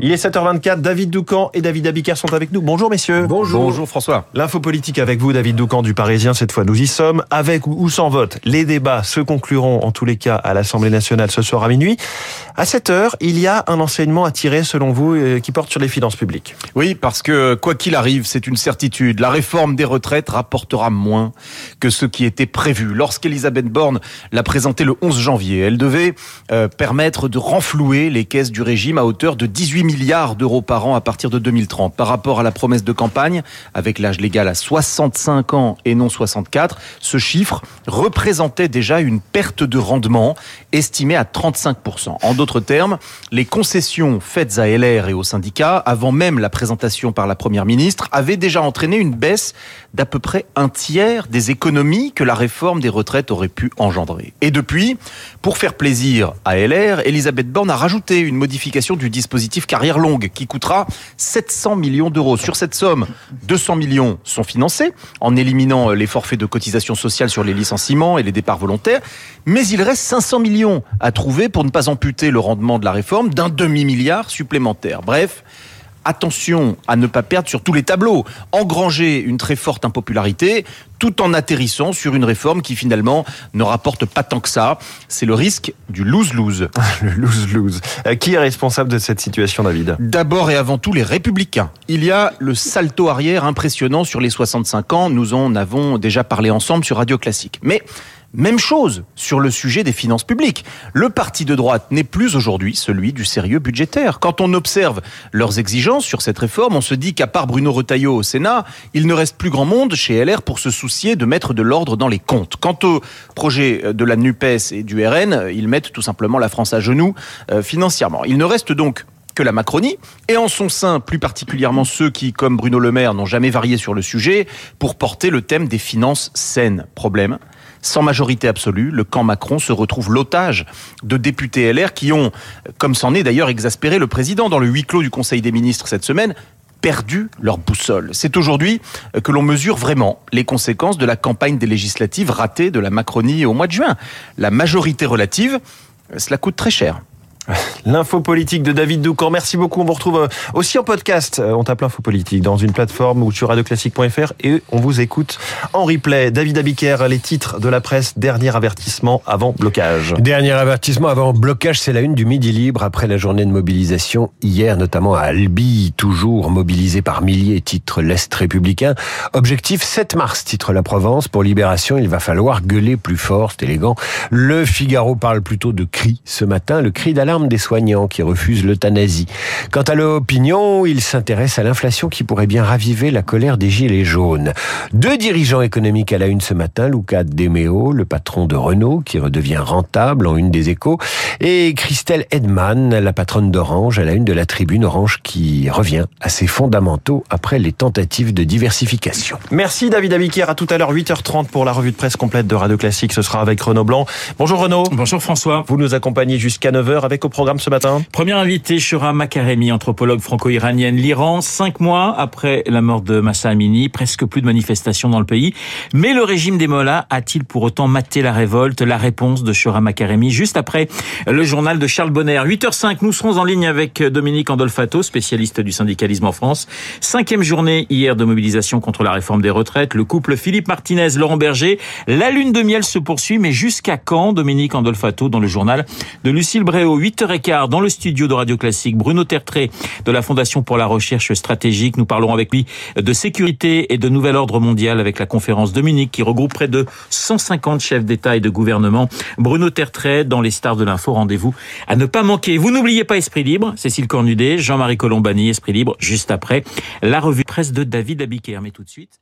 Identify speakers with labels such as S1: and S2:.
S1: Il est 7h24, David Doucan et David Abiker sont avec nous. Bonjour messieurs.
S2: Bonjour. Bonjour François.
S1: L'info politique avec vous, David Doucan du Parisien. Cette fois, nous y sommes. Avec ou sans vote, les débats se concluront en tous les cas à l'Assemblée nationale ce soir à minuit. À cette heure, il y a un enseignement à tirer, selon vous, euh, qui porte sur les finances publiques.
S2: Oui, parce que quoi qu'il arrive, c'est une certitude. La réforme des retraites rapportera moins que ce qui était prévu. Lorsqu'Elisabeth Borne l'a présentée le 11 janvier, elle devait euh, permettre de renflouer les caisses du régime à hauteur de 18 milliards d'euros par an à partir de 2030. Par rapport à la promesse de campagne, avec l'âge légal à 65 ans et non 64, ce chiffre représentait déjà une perte de rendement estimée à 35%. En d'autres termes, les concessions faites à LR et aux syndicats, avant même la présentation par la Première ministre, avaient déjà entraîné une baisse d'à peu près un tiers des économies que la réforme des retraites aurait pu engendrer. Et depuis, pour faire plaisir à LR, Elisabeth Borne a rajouté une modification du dispositif carrière longue qui coûtera 700 millions d'euros. Sur cette somme, 200 millions sont financés en éliminant les forfaits de cotisation sociale sur les licenciements et les départs volontaires, mais il reste 500 millions à trouver pour ne pas amputer le rendement de la réforme d'un demi-milliard supplémentaire. Bref, attention à ne pas perdre sur tous les tableaux, engranger une très forte impopularité tout en atterrissant sur une réforme qui finalement ne rapporte pas tant que ça. C'est le risque du lose-lose.
S1: le lose-lose. Euh, qui est responsable de cette situation, David?
S2: D'abord et avant tout les républicains. Il y a le salto arrière impressionnant sur les 65 ans. Nous en avons déjà parlé ensemble sur Radio Classique. Mais même chose sur le sujet des finances publiques. Le parti de droite n'est plus aujourd'hui celui du sérieux budgétaire. Quand on observe leurs exigences sur cette réforme, on se dit qu'à part Bruno Retailleau au Sénat, il ne reste plus grand monde chez LR pour se soucier de mettre de l'ordre dans les comptes. Quant au projet de la NUPES et du RN, ils mettent tout simplement la France à genoux euh, financièrement. Il ne reste donc que la Macronie, et en son sein plus particulièrement ceux qui, comme Bruno Le Maire, n'ont jamais varié sur le sujet, pour porter le thème des finances saines. Problème sans majorité absolue, le camp Macron se retrouve l'otage de députés LR qui ont, comme c'en est d'ailleurs exaspéré le président dans le huis clos du Conseil des ministres cette semaine, perdu leur boussole. C'est aujourd'hui que l'on mesure vraiment les conséquences de la campagne des législatives ratée de la Macronie au mois de juin. La majorité relative, cela coûte très cher.
S1: L'info politique de David Doucan. Merci beaucoup. On vous retrouve euh, aussi en podcast. Euh, on tape l'info politique dans une plateforme ou sur radioclassique.fr et on vous écoute en replay. David Abiker, les titres de la presse. Dernier avertissement avant blocage.
S3: Dernier avertissement avant blocage, c'est la une du Midi Libre après la journée de mobilisation hier, notamment à Albi, toujours mobilisé par milliers, titre l'Est républicain. Objectif 7 mars, titre la Provence. Pour Libération, il va falloir gueuler plus fort, c'est élégant. Le Figaro parle plutôt de cri ce matin, le cri d'alarme des soignants qui refusent l'euthanasie. Quant à l'opinion, il s'intéresse à l'inflation qui pourrait bien raviver la colère des gilets jaunes. Deux dirigeants économiques à la une ce matin, Luca Demeo, le patron de Renault, qui redevient rentable en une des échos, et Christelle Edman, la patronne d'Orange, à la une de la tribune Orange, qui revient à ses fondamentaux après les tentatives de diversification.
S1: Merci David Abiquier. À tout à l'heure, 8h30 pour la revue de presse complète de Radio Classique. Ce sera avec Renaud Blanc. Bonjour Renaud.
S4: Bonjour François.
S1: Vous nous accompagnez jusqu'à 9h avec au programme ce matin
S4: Premier invité, Shura Makaremi, anthropologue franco-iranienne. L'Iran, cinq mois après la mort de Massa Amini, presque plus de manifestations dans le pays. Mais le régime des Mollahs a-t-il pour autant maté la révolte? La réponse de Shura Makaremi juste après le journal de Charles Bonner. 8h05, nous serons en ligne avec Dominique Andolfato, spécialiste du syndicalisme en France. Cinquième journée hier de mobilisation contre la réforme des retraites. Le couple Philippe Martinez, Laurent Berger. La lune de miel se poursuit, mais jusqu'à quand Dominique Andolfato dans le journal de Lucille Bréau? 8h15 dans le studio de Radio Classique. Bruno Tertré de la Fondation pour la recherche stratégique. Nous parlerons avec lui de sécurité et de nouvel ordre mondial avec la conférence Dominique qui regroupe près de 150 chefs d'État et de gouvernement. Bruno Tertrais dans les stars de l'info. Rendez-vous à ne pas manquer. Vous n'oubliez pas Esprit Libre. Cécile Cornudet, Jean-Marie Colombani, Esprit Libre, juste après la revue presse de David Abiker. Mais tout de suite,